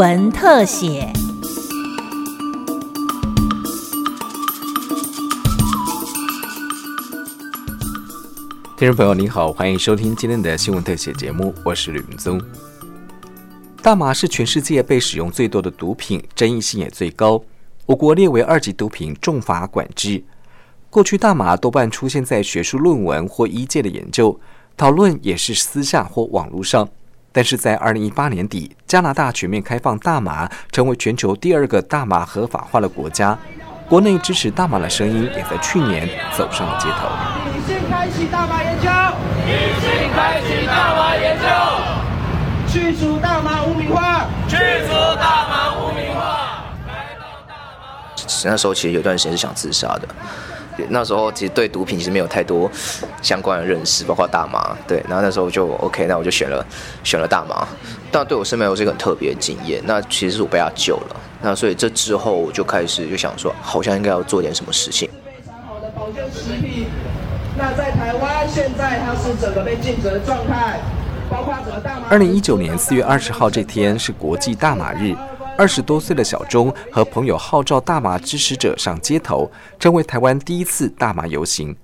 闻特写。听众朋友您好，欢迎收听今天的新闻特写节目，我是吕明宗。大麻是全世界被使用最多的毒品，争议性也最高。我国列为二级毒品，重罚管制。过去大麻多半出现在学术论文或医界的研究讨论，也是私下或网络上。但是在二零一八年底，加拿大全面开放大麻，成为全球第二个大麻合法化的国家。国内支持大麻的声音也在去年走上了街头。已经开启大麻研究，已经开启大麻研究，去除大麻污名化，去除大麻污名化。那时候其实有段时间是想自杀的。那时候其实对毒品其实没有太多相关的认识，包括大麻。对，然后那时候就 OK，那我就选了选了大麻。但对我身边有是一个很特别的经验。那其实是我被他救了。那所以这之后我就开始就想说，好像应该要做点什么事情。非常好的保健食品。那在台湾现在它是整个被禁止的状态，包括整个大麻。二零一九年四月二十号这天是国际大麻日。二十多岁的小钟和朋友号召大麻支持者上街头，成为台湾第一次大麻游行。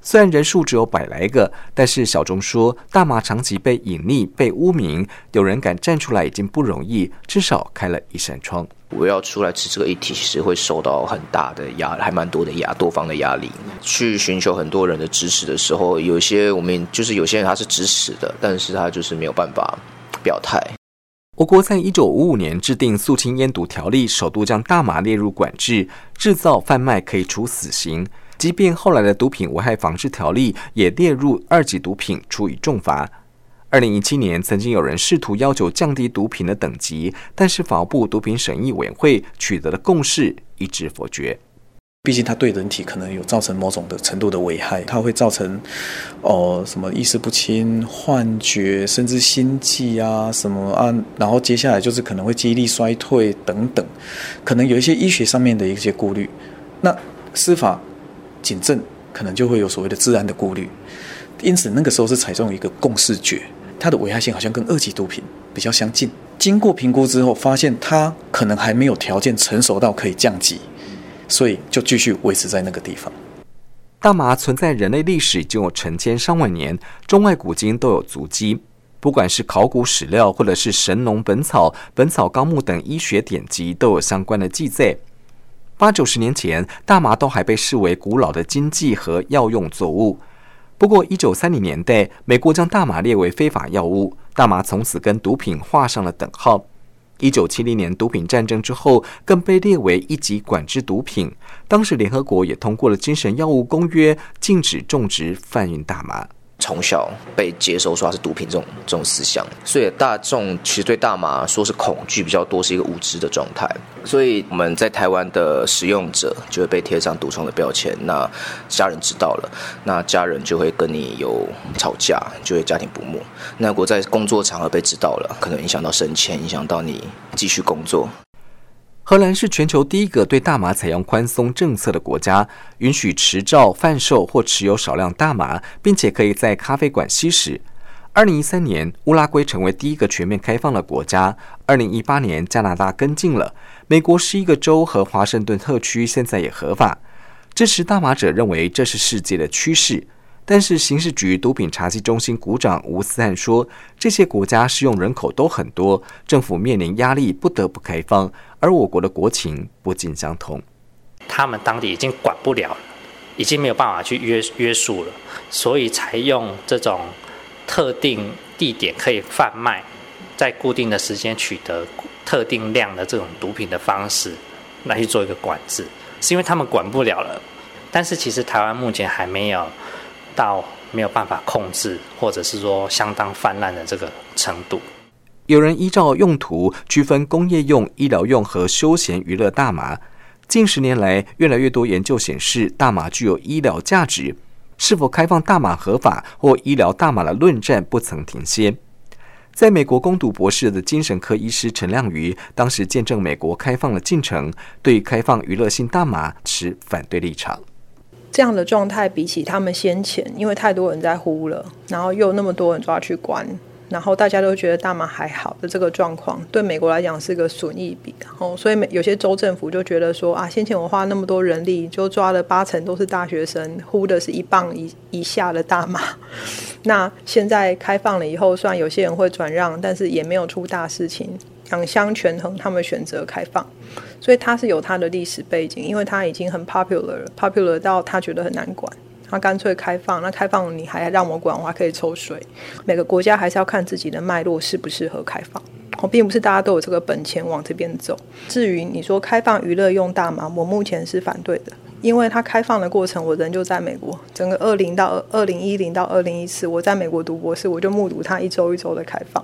虽然人数只有百来个，但是小钟说，大麻长期被隐匿、被污名，有人敢站出来已经不容易，至少开了一扇窗。我要出来吃这个议题，其实会受到很大的压，还蛮多的压，多方的压力。去寻求很多人的支持的时候，有些我们就是有些人他是支持的，但是他就是没有办法表态。我国在一九五五年制定肃清烟毒条例，首度将大麻列入管制，制造贩卖可以处死刑。即便后来的毒品危害防治条例也列入二级毒品，处以重罚。二零一七年，曾经有人试图要求降低毒品的等级，但是法务部毒品审议委员会取得的共识一致否决。毕竟它对人体可能有造成某种的程度的危害，它会造成哦什么意识不清、幻觉，甚至心悸啊什么啊，然后接下来就是可能会记忆力衰退等等，可能有一些医学上面的一些顾虑。那司法警政可能就会有所谓的治安的顾虑，因此那个时候是采用一个共识决，它的危害性好像跟二级毒品比较相近。经过评估之后，发现它可能还没有条件成熟到可以降级。所以就继续维持在那个地方。大麻存在人类历史已经有成千上万年，中外古今都有足迹。不管是考古史料，或者是《神农本草》《本草纲目》等医学典籍，都有相关的记载。八九十年前，大麻都还被视为古老的经济和药用作物。不过，一九三零年代，美国将大麻列为非法药物，大麻从此跟毒品画上了等号。一九七零年毒品战争之后，更被列为一级管制毒品。当时联合国也通过了精神药物公约，禁止种植、贩运大麻。从小被接收说它是毒品这种这种思想，所以大众其实对大麻说是恐惧比较多，是一个无知的状态。所以我们在台湾的使用者就会被贴上毒虫的标签。那家人知道了，那家人就会跟你有吵架，就会家庭不睦。那如果在工作场合被知道了，可能影响到升迁，影响到你继续工作。荷兰是全球第一个对大麻采用宽松政策的国家，允许持照贩售或持有少量大麻，并且可以在咖啡馆吸食。二零一三年，乌拉圭成为第一个全面开放的国家。二零一八年，加拿大跟进了。美国十一个州和华盛顿特区现在也合法。支持大麻者认为这是世界的趋势。但是，刑事局毒品查缉中心股长吴思汉说，这些国家适用人口都很多，政府面临压力，不得不开放。而我国的国情不尽相同，他们当地已经管不了了，已经没有办法去约约束了，所以才用这种特定地点可以贩卖，在固定的时间取得特定量的这种毒品的方式来去做一个管制，是因为他们管不了了。但是其实台湾目前还没有。到没有办法控制，或者是说相当泛滥的这个程度。有人依照用途区分工业用、医疗用和休闲娱乐大麻。近十年来，越来越多研究显示，大麻具有医疗价值。是否开放大麻合法或医疗大麻的论战不曾停歇。在美国攻读博士的精神科医师陈亮瑜，当时见证美国开放的进程，对开放娱乐性大麻持反对立场。这样的状态比起他们先前，因为太多人在呼了，然后又那么多人抓去关，然后大家都觉得大麻还好的这个状况，对美国来讲是个损益比，然后所以有些州政府就觉得说啊，先前我花那么多人力，就抓了八成都是大学生，呼的是一磅以以下的大麻，那现在开放了以后，虽然有些人会转让，但是也没有出大事情，两相权衡，他们选择开放，所以它是有它的历史背景，因为它已经很 popular，popular 到他觉得很难管。他干脆开放，那开放你还让我管，我还可以抽水。每个国家还是要看自己的脉络适不适合开放。我并不是大家都有这个本钱往这边走。至于你说开放娱乐用大麻，我目前是反对的，因为它开放的过程，我人就在美国，整个二零到二零一零到二零一四，我在美国读博士，我就目睹它一周一周的开放。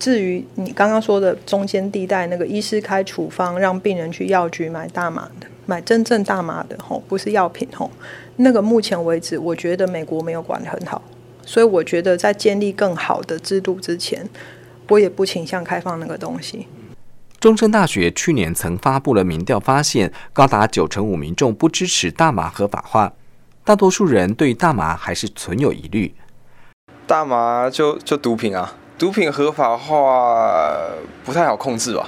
至于你刚刚说的中间地带，那个医师开处方让病人去药局买大麻的，买真正大麻的吼，不是药品吼。那个目前为止，我觉得美国没有管得很好，所以我觉得在建立更好的制度之前，我也不倾向开放那个东西。中山大学去年曾发布了民调，发现高达九成五民众不支持大麻合法化，大多数人对大麻还是存有疑虑。大麻就就毒品啊，毒品合法化不太好控制吧？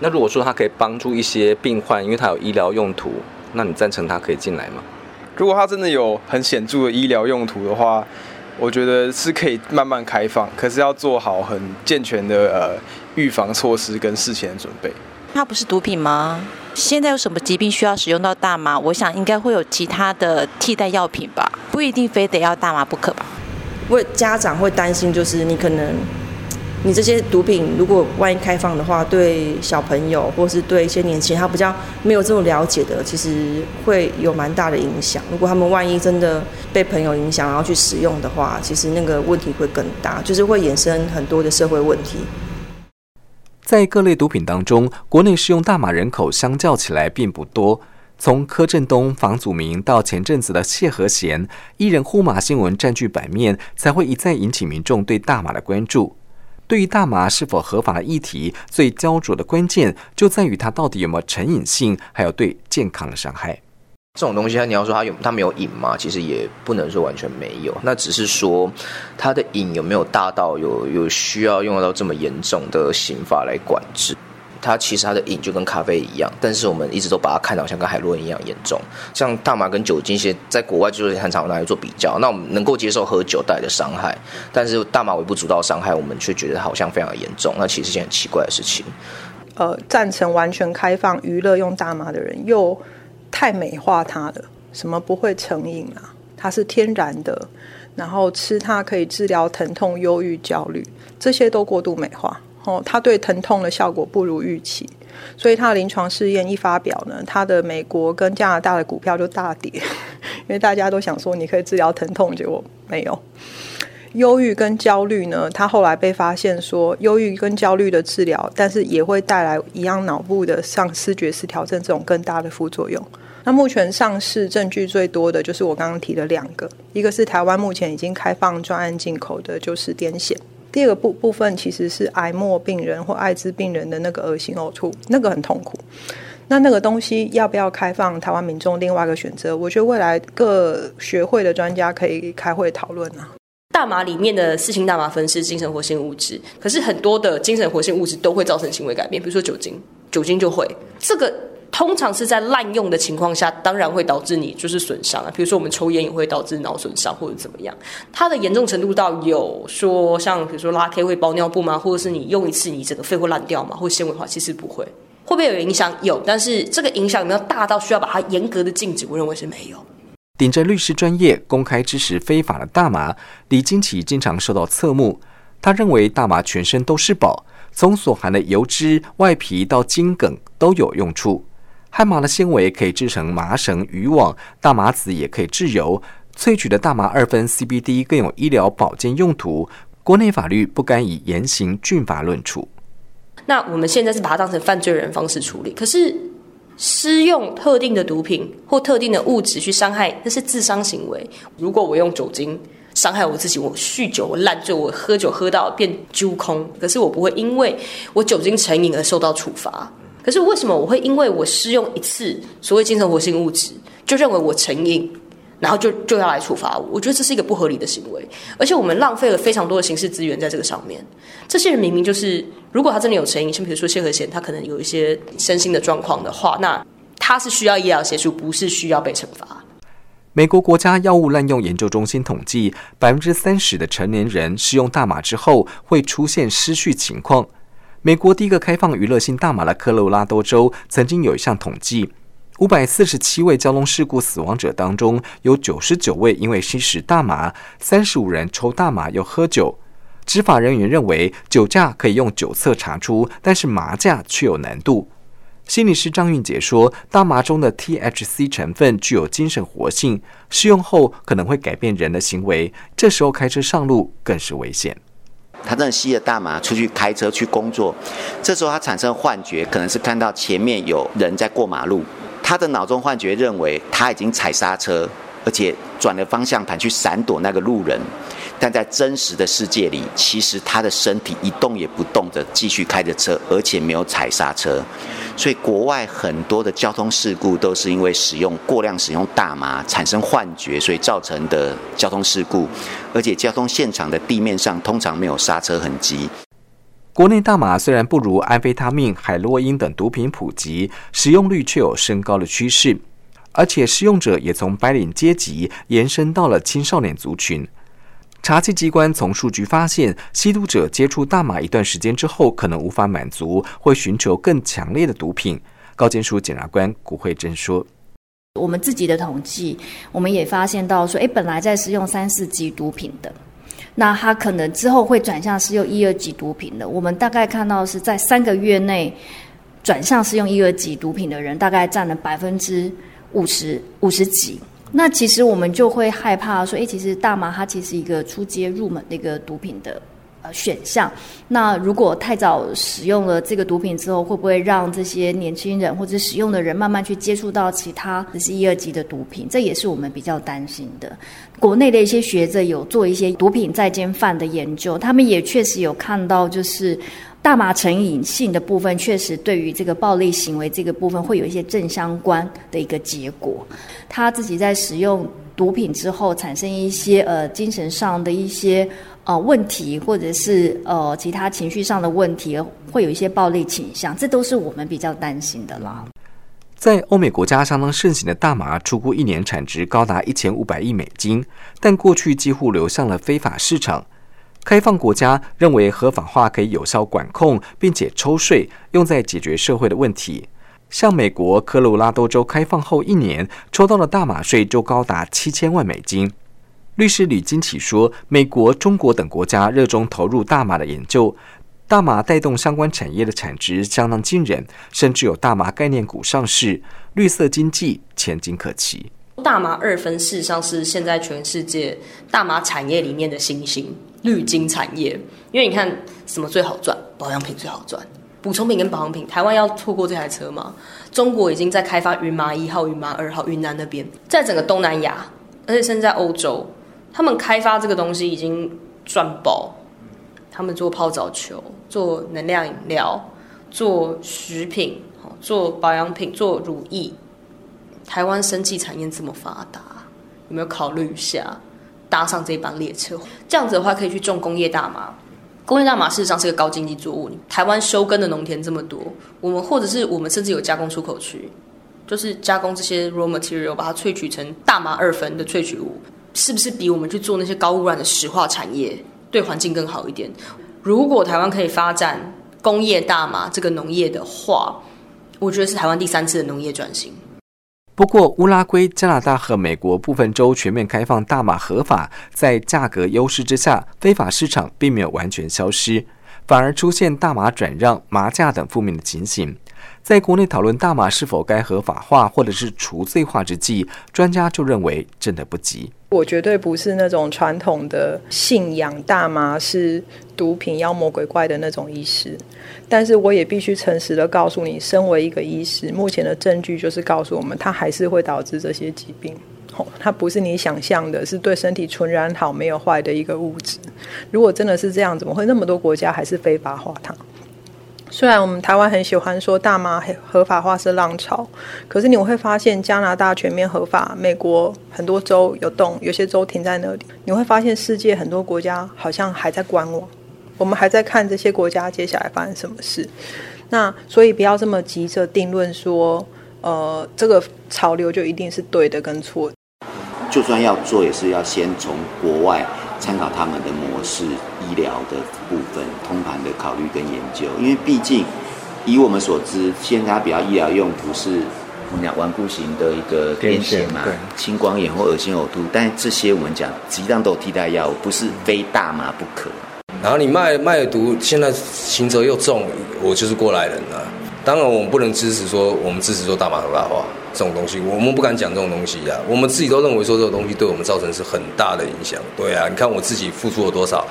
那如果说它可以帮助一些病患，因为它有医疗用途，那你赞成它可以进来吗？如果它真的有很显著的医疗用途的话，我觉得是可以慢慢开放，可是要做好很健全的呃预防措施跟事前的准备。它不是毒品吗？现在有什么疾病需要使用到大麻？我想应该会有其他的替代药品吧，不一定非得要大麻不可吧。为家长会担心，就是你可能。你这些毒品如果万一开放的话，对小朋友或是对一些年轻人，他比较没有这么了解的，其实会有蛮大的影响。如果他们万一真的被朋友影响，然后去使用的话，其实那个问题会更大，就是会衍生很多的社会问题。在各类毒品当中，国内使用大麻人口相较起来并不多。从柯震东、房祖名到前阵子的谢和弦，一人呼马新闻占据版面，才会一再引起民众对大麻的关注。对于大麻是否合法的议题，最焦灼的关键就在于它到底有没有成瘾性，还有对健康的伤害。这种东西，你要说它有它没有瘾吗？其实也不能说完全没有，那只是说它的瘾有没有大到有有需要用到这么严重的刑法来管制。它其实它的瘾就跟咖啡一样，但是我们一直都把它看到像跟海洛因一样严重。像大麻跟酒精，些在国外就是很常拿来做比较。那我们能够接受喝酒带来的伤害，但是大麻微不足道伤害，我们却觉得好像非常严重。那其实是件很奇怪的事情。呃，赞成完全开放娱乐用大麻的人，又太美化它了。什么不会成瘾啊？它是天然的，然后吃它可以治疗疼痛、忧郁、焦虑，这些都过度美化。哦，它对疼痛的效果不如预期，所以它的临床试验一发表呢，它的美国跟加拿大的股票就大跌，因为大家都想说你可以治疗疼痛，结果没有。忧郁跟焦虑呢，它后来被发现说，忧郁跟焦虑的治疗，但是也会带来一样脑部的像视觉失调症这种更大的副作用。那目前上市证据最多的就是我刚刚提的两个，一个是台湾目前已经开放专案进口的，就是癫痫。第二个部部分其实是癌末病人或艾滋病人的那个恶心呕吐，那个很痛苦。那那个东西要不要开放？台湾民众另外一个选择，我觉得未来各学会的专家可以开会讨论啊。大麻里面的四氢大麻酚是精神活性物质，可是很多的精神活性物质都会造成行为改变，比如说酒精，酒精就会这个。通常是在滥用的情况下，当然会导致你就是损伤啊。比如说我们抽烟也会导致脑损伤或者怎么样。它的严重程度到有说像比如说拉 K 会包尿布吗？或者是你用一次你整个肺会烂掉吗？或纤维化？其实不会。会不会有影响？有，但是这个影响有没有大到需要把它严格的禁止？我认为是没有。顶着律师专业公开支持非法的大麻，李金奇经常受到侧目。他认为大麻全身都是宝，从所含的油脂、外皮到茎梗都有用处。汉麻的纤维可以制成麻绳、渔网，大麻籽也可以制油。萃取的大麻二酚 CBD 更有医疗保健用途。国内法律不敢以严刑峻法论处。那我们现在是把它当成犯罪人方式处理。可是施用特定的毒品或特定的物质去伤害，那是自伤行为。如果我用酒精伤害我自己，我酗酒，我烂醉，我喝酒喝到变揪空，可是我不会因为我酒精成瘾而受到处罚。可是为什么我会因为我试用一次所谓精神活性物质，就认为我成瘾？然后就就要来处罚我，我觉得这是一个不合理的行为，而且我们浪费了非常多的刑事资源在这个上面。这些人明明就是，如果他真的有成瘾，像比如说谢和弦，他可能有一些身心的状况的话，那他是需要医疗协助，不是需要被惩罚。美国国家药物滥用研究中心统计，百分之三十的成年人使用大麻之后会出现失序情况。美国第一个开放娱乐性大麻的科罗拉多州曾经有一项统计。五百四十七位交通事故死亡者当中，有九十九位因为吸食大麻，三十五人抽大麻又喝酒。执法人员认为酒驾可以用酒测查出，但是麻驾却有难度。心理师张韵杰说，大麻中的 THC 成分具有精神活性，使用后可能会改变人的行为，这时候开车上路更是危险。他正吸着大麻出去开车去工作，这时候他产生幻觉，可能是看到前面有人在过马路。他的脑中幻觉认为他已经踩刹车，而且转了方向盘去闪躲那个路人，但在真实的世界里，其实他的身体一动也不动的继续开着车，而且没有踩刹车。所以国外很多的交通事故都是因为使用过量使用大麻产生幻觉，所以造成的交通事故。而且交通现场的地面上通常没有刹车痕迹。国内大麻虽然不如安非他命、海洛因等毒品普及，使用率却有升高的趋势，而且使用者也从白领阶级延伸到了青少年族群。查缉机关从数据发现，吸毒者接触大麻一段时间之后，可能无法满足，会寻求更强烈的毒品。高检署检察官古慧珍说：“我们自己的统计，我们也发现到说，诶，本来在使用三四级毒品的。”那他可能之后会转向使用一二级毒品的。我们大概看到是在三个月内转向使用一二级毒品的人，大概占了百分之五十五十几。那其实我们就会害怕说，哎，其实大麻它其实一个出街入门的一个毒品的呃。选项。那如果太早使用了这个毒品之后，会不会让这些年轻人或者使用的人慢慢去接触到其他只是一二级的毒品？这也是我们比较担心的。国内的一些学者有做一些毒品在监犯的研究，他们也确实有看到，就是大麻成瘾性的部分，确实对于这个暴力行为这个部分会有一些正相关的一个结果。他自己在使用毒品之后，产生一些呃精神上的一些。呃，问题或者是呃其他情绪上的问题，会有一些暴力倾向，这都是我们比较担心的啦。在欧美国家相当盛行的大麻，出估一年产值高达一千五百亿美金，但过去几乎流向了非法市场。开放国家认为合法化可以有效管控，并且抽税用在解决社会的问题。像美国科罗拉多州开放后一年，抽到的大麻税就高达七千万美金。律师吕金启说：“美国、中国等国家热衷投入大麻的研究，大麻带动相关产业的产值相当惊人，甚至有大麻概念股上市，绿色经济前景可期。大麻二分事实上是现在全世界大麻产业里面的新兴绿金产业，因为你看什么最好赚？保养品最好赚，补充品跟保养品。台湾要错过这台车吗？中国已经在开发云麻一号、云麻二号，云南那边，在整个东南亚，而且甚至在欧洲。”他们开发这个东西已经赚爆，他们做泡澡球、做能量饮料、做食品、做保养品、做乳液。台湾生技产业这么发达，有没有考虑一下搭上这班列车？这样子的话，可以去种工业大麻。工业大麻事实上是个高经济作物。台湾收耕的农田这么多，我们或者是我们甚至有加工出口区，就是加工这些 raw material，把它萃取成大麻二酚的萃取物。是不是比我们去做那些高污染的石化产业对环境更好一点？如果台湾可以发展工业大麻这个农业的话，我觉得是台湾第三次的农业转型。不过，乌拉圭、加拿大和美国部分州全面开放大麻合法，在价格优势之下，非法市场并没有完全消失，反而出现大麻转让、麻价等负面的情形。在国内讨论大麻是否该合法化或者是除罪化之际，专家就认为真的不急。我绝对不是那种传统的信仰大麻是毒品、妖魔鬼怪的那种医师，但是我也必须诚实的告诉你，身为一个医师，目前的证据就是告诉我们，它还是会导致这些疾病。哦，它不是你想象的，是对身体纯然好、没有坏的一个物质。如果真的是这样，怎么会那么多国家还是非法化它？虽然我们台湾很喜欢说大麻合法化是浪潮，可是你会发现加拿大全面合法，美国很多州有动，有些州停在那里。你会发现世界很多国家好像还在观望，我们还在看这些国家接下来发生什么事。那所以不要这么急着定论说，呃，这个潮流就一定是对的跟错。就算要做，也是要先从国外参考他们的模式。医疗的部分，通盘的考虑跟研究，因为毕竟以我们所知，现在比较医疗用途是我们讲顽固型的一个癫痫嘛，青光眼或恶心呕吐，但这些我们讲实际上都有替代药物，不是非大麻不可。然后你卖卖毒，现在刑责又重，我就是过来人了。当然，我们不能支持说我们支持说大麻合法化这种东西，我们不敢讲这种东西呀。我们自己都认为说这种东西对我们造成是很大的影响。对啊，你看我自己付出了多少。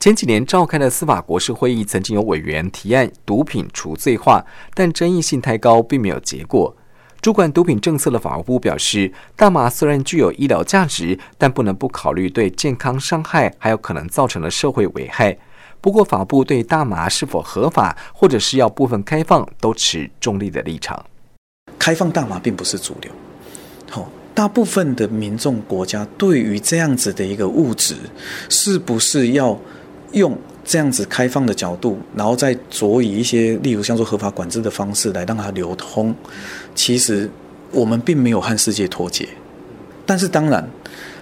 前几年召开的司法国事会议，曾经有委员提案毒品除罪化，但争议性太高，并没有结果。主管毒品政策的法务部表示，大麻虽然具有医疗价值，但不能不考虑对健康伤害，还有可能造成的社会危害。不过，法部对大麻是否合法，或者是要部分开放，都持中立的立场。开放大麻并不是主流。好，大部分的民众国家对于这样子的一个物质，是不是要？用这样子开放的角度，然后再着以一些，例如像做合法管制的方式来让它流通，其实我们并没有和世界脱节。但是当然，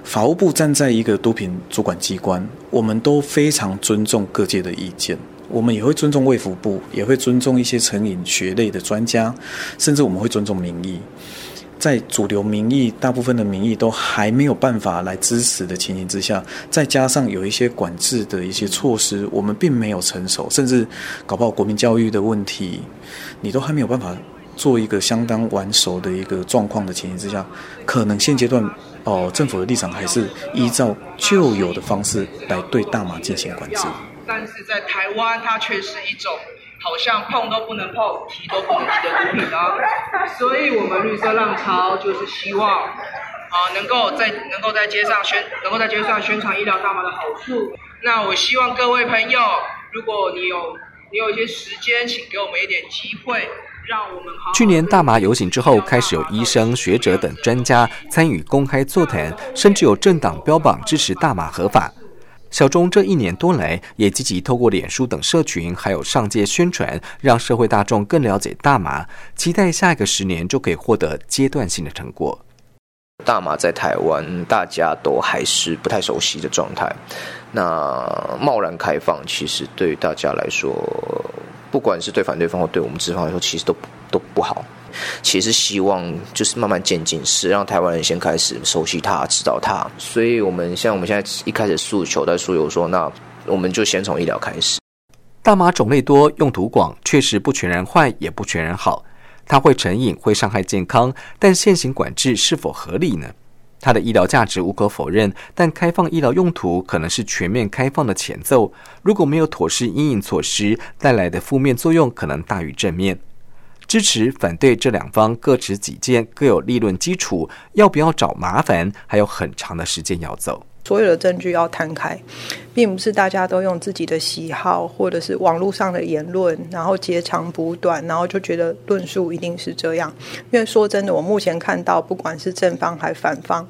法务部站在一个毒品主管机关，我们都非常尊重各界的意见，我们也会尊重卫福部，也会尊重一些成瘾学类的专家，甚至我们会尊重民意。在主流民意、大部分的民意都还没有办法来支持的情形之下，再加上有一些管制的一些措施，我们并没有成熟，甚至搞不好国民教育的问题，你都还没有办法做一个相当完熟的一个状况的情形之下，可能现阶段哦，政府的立场还是依照旧有的方式来对大麻进行管制。但是在台湾，它却是一种。好像碰都不能碰，提都不能提的毒品呢，所以我们绿色浪潮就是希望，啊，能够在能够在街上宣，能够在街上宣传医疗大麻的好处。那我希望各位朋友，如果你有你有一些时间，请给我们一点机会，去年大麻游行之后，开始有医生、学者等专家参与公开座谈，甚至有政党标榜支持大麻合法。小钟这一年多来，也积极透过脸书等社群，还有上街宣传，让社会大众更了解大麻，期待下一个十年就可以获得阶段性的成果。大麻在台湾，大家都还是不太熟悉的状态，那贸然开放，其实对大家来说，不管是对反对方或对我们资方来说，其实都都不好。其实希望就是慢慢渐进式，让台湾人先开始熟悉它、知道它。所以，我们像我们现在一开始诉求在诉求说，那我们就先从医疗开始。大麻种类多、用途广，确实不全然坏，也不全然好。它会成瘾，会伤害健康，但现行管制是否合理呢？它的医疗价值无可否认，但开放医疗用途可能是全面开放的前奏。如果没有妥适阴影措施，带来的负面作用可能大于正面。支持、反对这两方各持己见，各有立论基础。要不要找麻烦，还有很长的时间要走。所有的证据要摊开，并不是大家都用自己的喜好或者是网络上的言论，然后截长补短，然后就觉得论述一定是这样。因为说真的，我目前看到，不管是正方还反方，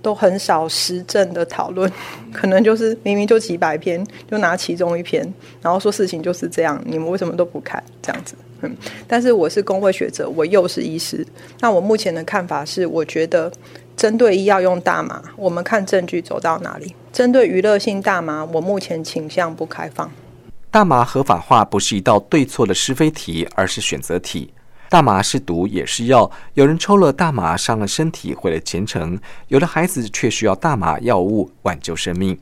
都很少实证的讨论，可能就是明明就几百篇，就拿其中一篇，然后说事情就是这样，你们为什么都不看这样子？嗯，但是我是工会学者，我又是医师。那我目前的看法是，我觉得针对医药用大麻，我们看证据走到哪里；针对娱乐性大麻，我目前倾向不开放。大麻合法化不是一道对错的是非题，而是选择题。大麻是毒也是药，有人抽了大麻伤了身体，毁了前程；有的孩子却需要大麻药物挽救生命。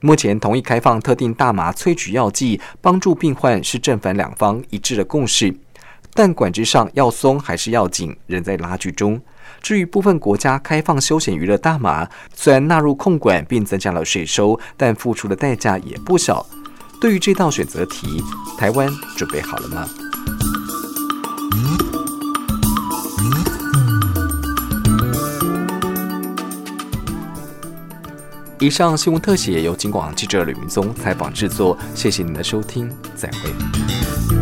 目前同意开放特定大麻萃取药剂帮助病患，是正反两方一致的共识。但管制上要松还是要紧，仍在拉锯中。至于部分国家开放休闲娱乐大麻，虽然纳入控管并增加了税收，但付出的代价也不小。对于这道选择题，台湾准备好了吗？以上新闻特写由金广记者吕明宗采访制作，谢谢您的收听，再会。